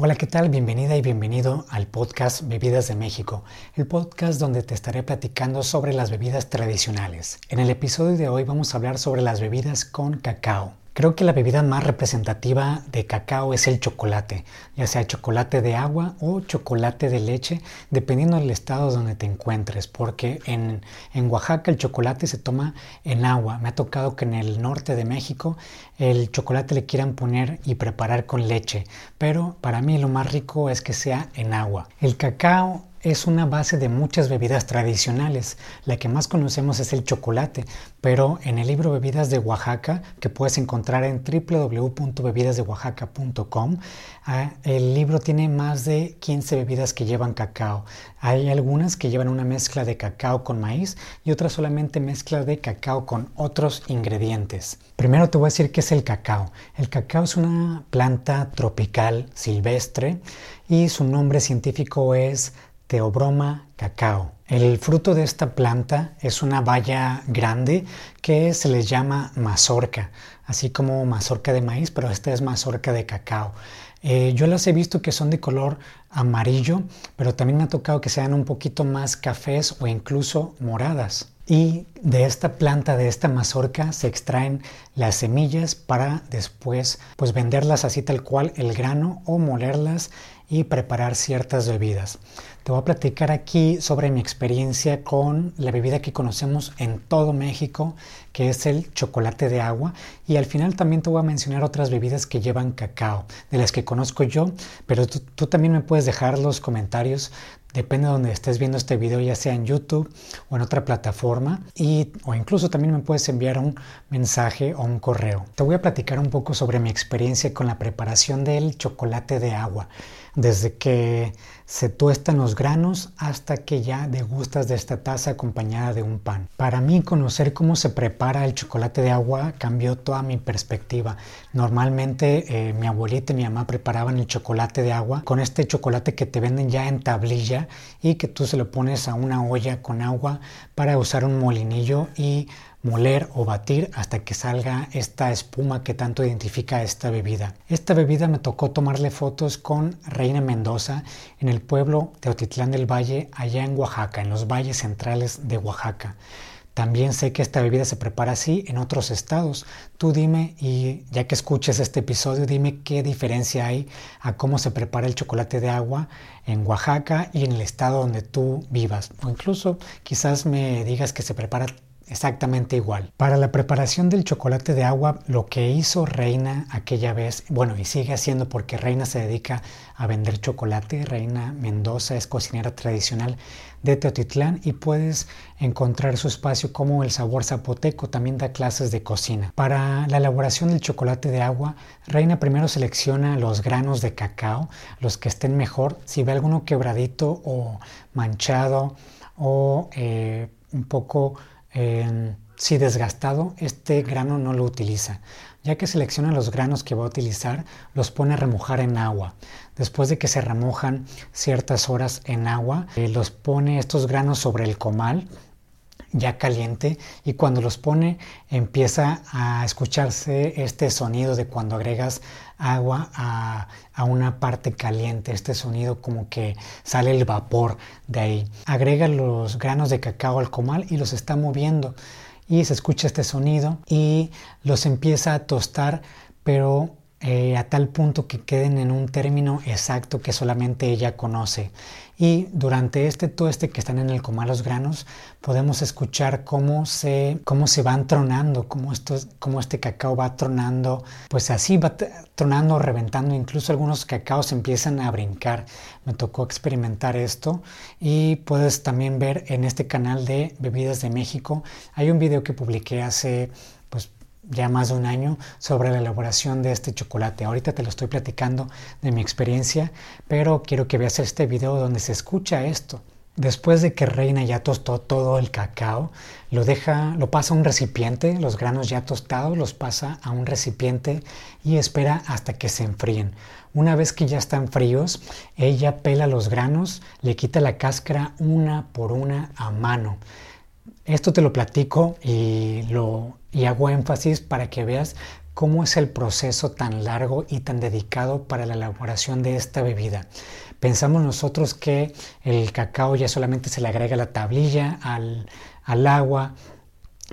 Hola, ¿qué tal? Bienvenida y bienvenido al podcast Bebidas de México, el podcast donde te estaré platicando sobre las bebidas tradicionales. En el episodio de hoy vamos a hablar sobre las bebidas con cacao. Creo que la bebida más representativa de cacao es el chocolate, ya sea chocolate de agua o chocolate de leche, dependiendo del estado donde te encuentres, porque en, en, Oaxaca el chocolate se toma en agua. Me ha tocado que en el norte de México el chocolate le quieran poner y preparar con leche, pero para mí lo más rico es que sea en agua. El cacao es una base de muchas bebidas tradicionales. La que más conocemos es el chocolate, pero en el libro Bebidas de Oaxaca, que puedes encontrar en www.bebidasdeoaxaca.com, ah, el libro tiene más de 15 bebidas que llevan cacao. Hay algunas que llevan una mezcla de cacao con maíz y otras solamente mezcla de cacao con otros ingredientes. Primero te voy a decir qué es el cacao. El cacao es una planta tropical silvestre y su nombre científico es Teobroma cacao. El fruto de esta planta es una baya grande que se les llama mazorca, así como mazorca de maíz, pero esta es mazorca de cacao. Eh, yo las he visto que son de color amarillo, pero también me ha tocado que sean un poquito más cafés o incluso moradas. Y de esta planta, de esta mazorca, se extraen las semillas para después pues venderlas así tal cual el grano o molerlas y preparar ciertas bebidas. Te voy a platicar aquí sobre mi experiencia con la bebida que conocemos en todo México, que es el chocolate de agua. Y al final también te voy a mencionar otras bebidas que llevan cacao, de las que conozco yo, pero tú, también me puedes dejar los comentarios Depende de donde estés viendo este video, ya sea en YouTube o en otra plataforma, y, o incluso también me puedes enviar un mensaje o un correo. Te voy a platicar un poco sobre mi experiencia con la preparación del chocolate de agua, desde que se tuestan los granos hasta que ya degustas de esta taza acompañada de un pan. Para mí conocer cómo se prepara el chocolate de agua cambió toda mi perspectiva. Normalmente eh, mi abuelita y mi mamá preparaban el chocolate de agua con este chocolate que te venden ya en tablilla y que tú se lo pones a una olla con agua para usar un molinillo y moler o batir hasta que salga esta espuma que tanto identifica esta bebida. Esta bebida me tocó tomarle fotos con Reina Mendoza en el pueblo de Otitlán del Valle, allá en Oaxaca, en los valles centrales de Oaxaca. También sé que esta bebida se prepara así en otros estados. Tú dime, y ya que escuches este episodio, dime qué diferencia hay a cómo se prepara el chocolate de agua en Oaxaca y en el estado donde tú vivas. O incluso quizás me digas que se prepara exactamente igual. Para la preparación del chocolate de agua, lo que hizo Reina aquella vez, bueno, y sigue haciendo porque Reina se dedica a vender chocolate, Reina Mendoza es cocinera tradicional de Teotitlán y puedes encontrar su espacio como el sabor zapoteco, también da clases de cocina. Para la elaboración del chocolate de agua, Reina primero selecciona los granos de cacao, los que estén mejor, si ve alguno quebradito o manchado o eh, un poco si desgastado, este grano no lo utiliza. Ya que selecciona los granos que va a utilizar, los pone a remojar en agua. Después de que se remojan ciertas horas en agua, eh, los pone estos granos sobre el comal ya caliente y cuando los pone empieza a escucharse este sonido de cuando agregas agua a, a, una parte caliente, este sonido como que sale el vapor de ahí. Agrega los granos de cacao al comal y los está moviendo y se escucha este sonido y los empieza a tostar pero eh, a tal punto que queden en un término exacto que solamente ella conoce. Y durante este este que están en el comal los granos, podemos escuchar cómo se, cómo se van tronando, cómo, esto, cómo este cacao va tronando, pues así va tronando, reventando, incluso algunos cacaos empiezan a brincar. Me tocó experimentar esto y puedes también ver en este canal de Bebidas de México, hay un video que publiqué hace ya más de un año sobre la elaboración de este chocolate. Ahorita te lo estoy platicando de mi experiencia, pero quiero que veas este video donde se escucha esto. Después de que Reina ya tostó todo el cacao, lo deja, lo pasa a un recipiente, los granos ya tostados los pasa a un recipiente y espera hasta que se enfríen. Una vez que ya están fríos, ella pela los granos, le quita la cáscara una por una a mano. Esto te lo platico y, lo, hago énfasis para que veas cómo es el proceso tan largo y tan dedicado para la elaboración de esta bebida. Pensamos nosotros que el cacao ya solamente se le agrega la tablilla al, al agua,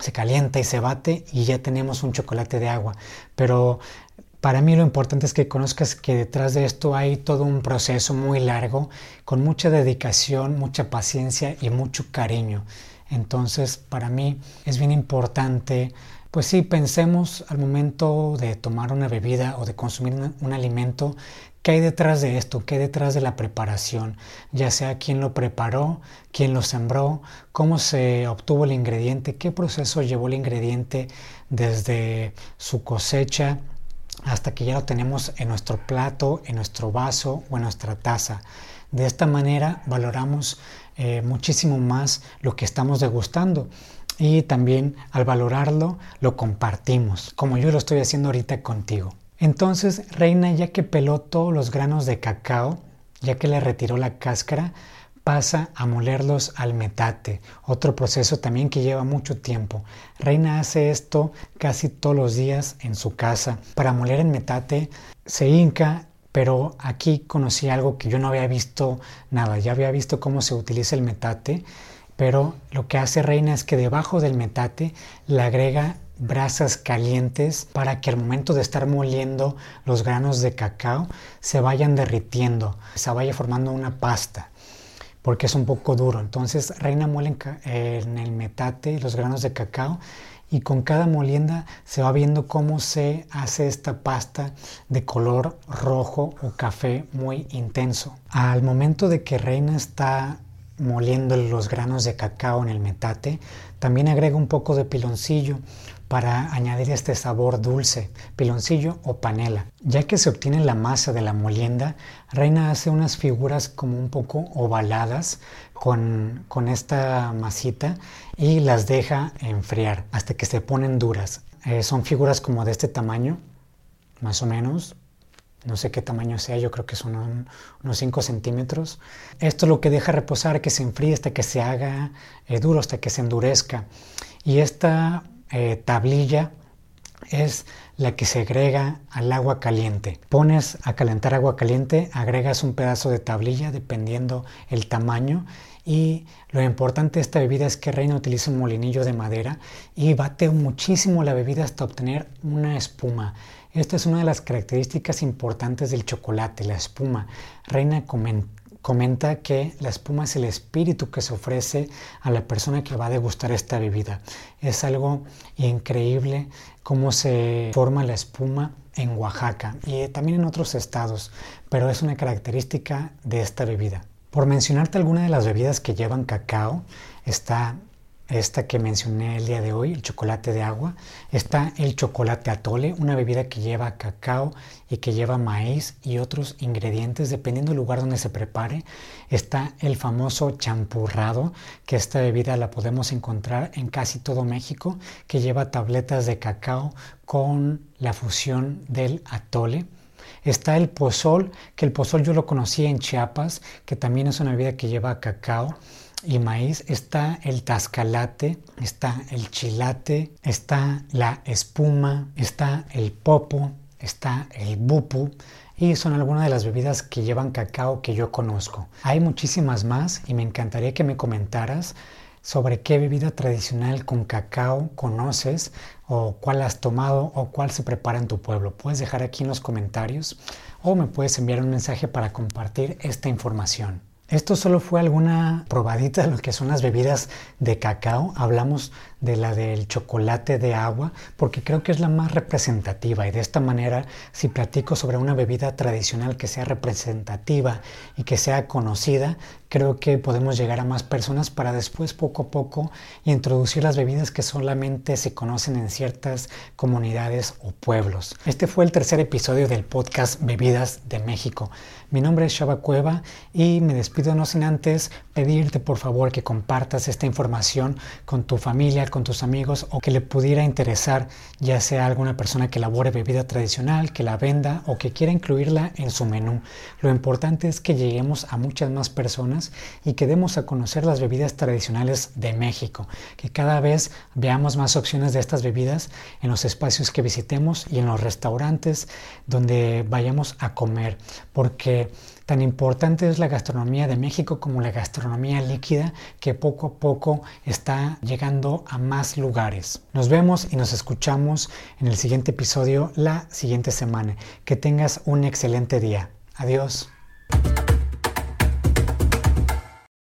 se calienta y se bate y ya tenemos un chocolate de agua. Pero para mí lo importante es que conozcas que detrás de esto hay todo un proceso muy largo, con mucha dedicación, mucha paciencia y mucho cariño. Entonces, para mí es bien importante, pues sí, pensemos al momento de tomar una bebida o de consumir un, alimento, ¿Qué hay detrás de esto? ¿Qué hay detrás de la preparación? Ya sea quién lo preparó, quién lo sembró, cómo se obtuvo el ingrediente, qué proceso llevó el ingrediente desde su cosecha hasta que ya lo tenemos en nuestro plato, en nuestro vaso o en nuestra taza. De esta manera valoramos eh, muchísimo más lo que estamos degustando y también al valorarlo lo compartimos, como yo lo estoy haciendo ahorita contigo. Entonces, Reina, ya que peló todos los granos de cacao, ya que le retiró la cáscara, pasa a molerlos al metate, otro proceso también que lleva mucho tiempo. Reina hace esto casi todos los días en su casa. Para moler el metate se hinca, pero aquí conocí algo que yo no había visto nada, ya había visto cómo se utiliza el metate, pero lo que hace Reina es que debajo del metate le agrega brasas calientes para que al momento de estar moliendo los granos de cacao se vayan derritiendo, se vaya formando una pasta, porque es un poco duro. Entonces Reina muele en, el metate los granos de cacao y con cada molienda se va viendo cómo se hace esta pasta de color rojo o café muy intenso. Al momento de que Reina está moliendo los granos de cacao en el metate, también agrega un poco de piloncillo para añadir este sabor dulce, piloncillo o panela. Ya que se obtiene la masa de la molienda, Reina hace unas figuras como un poco ovaladas con, con esta masita y las deja enfriar hasta que se ponen duras. Eh, son figuras como de este tamaño, más o menos, no sé qué tamaño sea, yo creo que son unos 5 centímetros. Esto lo que deja reposar, que se enfríe hasta que se haga eh, duro, hasta que se endurezca. Y esta eh, tablilla es la que se agrega al agua caliente. Pones a calentar agua caliente, agregas un pedazo de tablilla dependiendo el tamaño y lo importante de esta bebida es que Reina utiliza un molinillo de madera y bate muchísimo la bebida hasta obtener una espuma. Esta es una de las características importantes del chocolate, la espuma. Reina comenta que la espuma es el espíritu que se ofrece a la persona que va a degustar esta bebida. Es algo increíble cómo se forma la espuma en Oaxaca y también en otros estados, pero es una característica de esta bebida. Por mencionarte alguna de las bebidas que llevan cacao, está esta que mencioné el día de hoy, el chocolate de agua. Está el chocolate atole, una bebida que lleva cacao y que lleva maíz y otros ingredientes dependiendo del lugar donde se prepare. Está el famoso champurrado, que esta bebida la podemos encontrar en casi todo México, que lleva tabletas de cacao con la fusión del atole. Está el pozol, que el pozol yo lo conocí en Chiapas, que también es una bebida que lleva cacao y maíz está el tascalate, está el chilate, está la espuma, está el popo, está el bupu y son algunas de las bebidas que llevan cacao que yo conozco. Hay muchísimas más y me encantaría que me comentaras sobre qué bebida tradicional con cacao conoces o cuál has tomado o cuál se prepara en tu pueblo. Puedes dejar aquí en los comentarios o me puedes enviar un mensaje para compartir esta información. Esto solo fue alguna probadita de lo que son las bebidas de cacao. Hablamos de la del chocolate de agua porque creo que es la más representativa y de esta manera si platico sobre una bebida tradicional que sea representativa y que sea conocida, creo que podemos llegar a más personas para después poco a poco introducir las bebidas que solamente se conocen en ciertas comunidades o pueblos. Este fue el tercer episodio del podcast Bebidas de México. Mi nombre es Shaba Cueva y me despido despido no sin antes pedirte por favor que compartas esta información con tu familia, con tus amigos o que le pudiera interesar ya sea alguna persona que elabore bebida tradicional, que la venda o que quiera incluirla en su menú. Lo importante es que lleguemos a muchas más personas y que demos a conocer las bebidas tradicionales de México, que cada vez veamos más opciones de estas bebidas en los espacios que visitemos y en los restaurantes donde vayamos a comer, porque tan importante es la de México como la gastronomía líquida que poco a poco está llegando a más lugares. Nos vemos y nos escuchamos en el siguiente episodio la siguiente semana. Que tengas un excelente día. Adiós.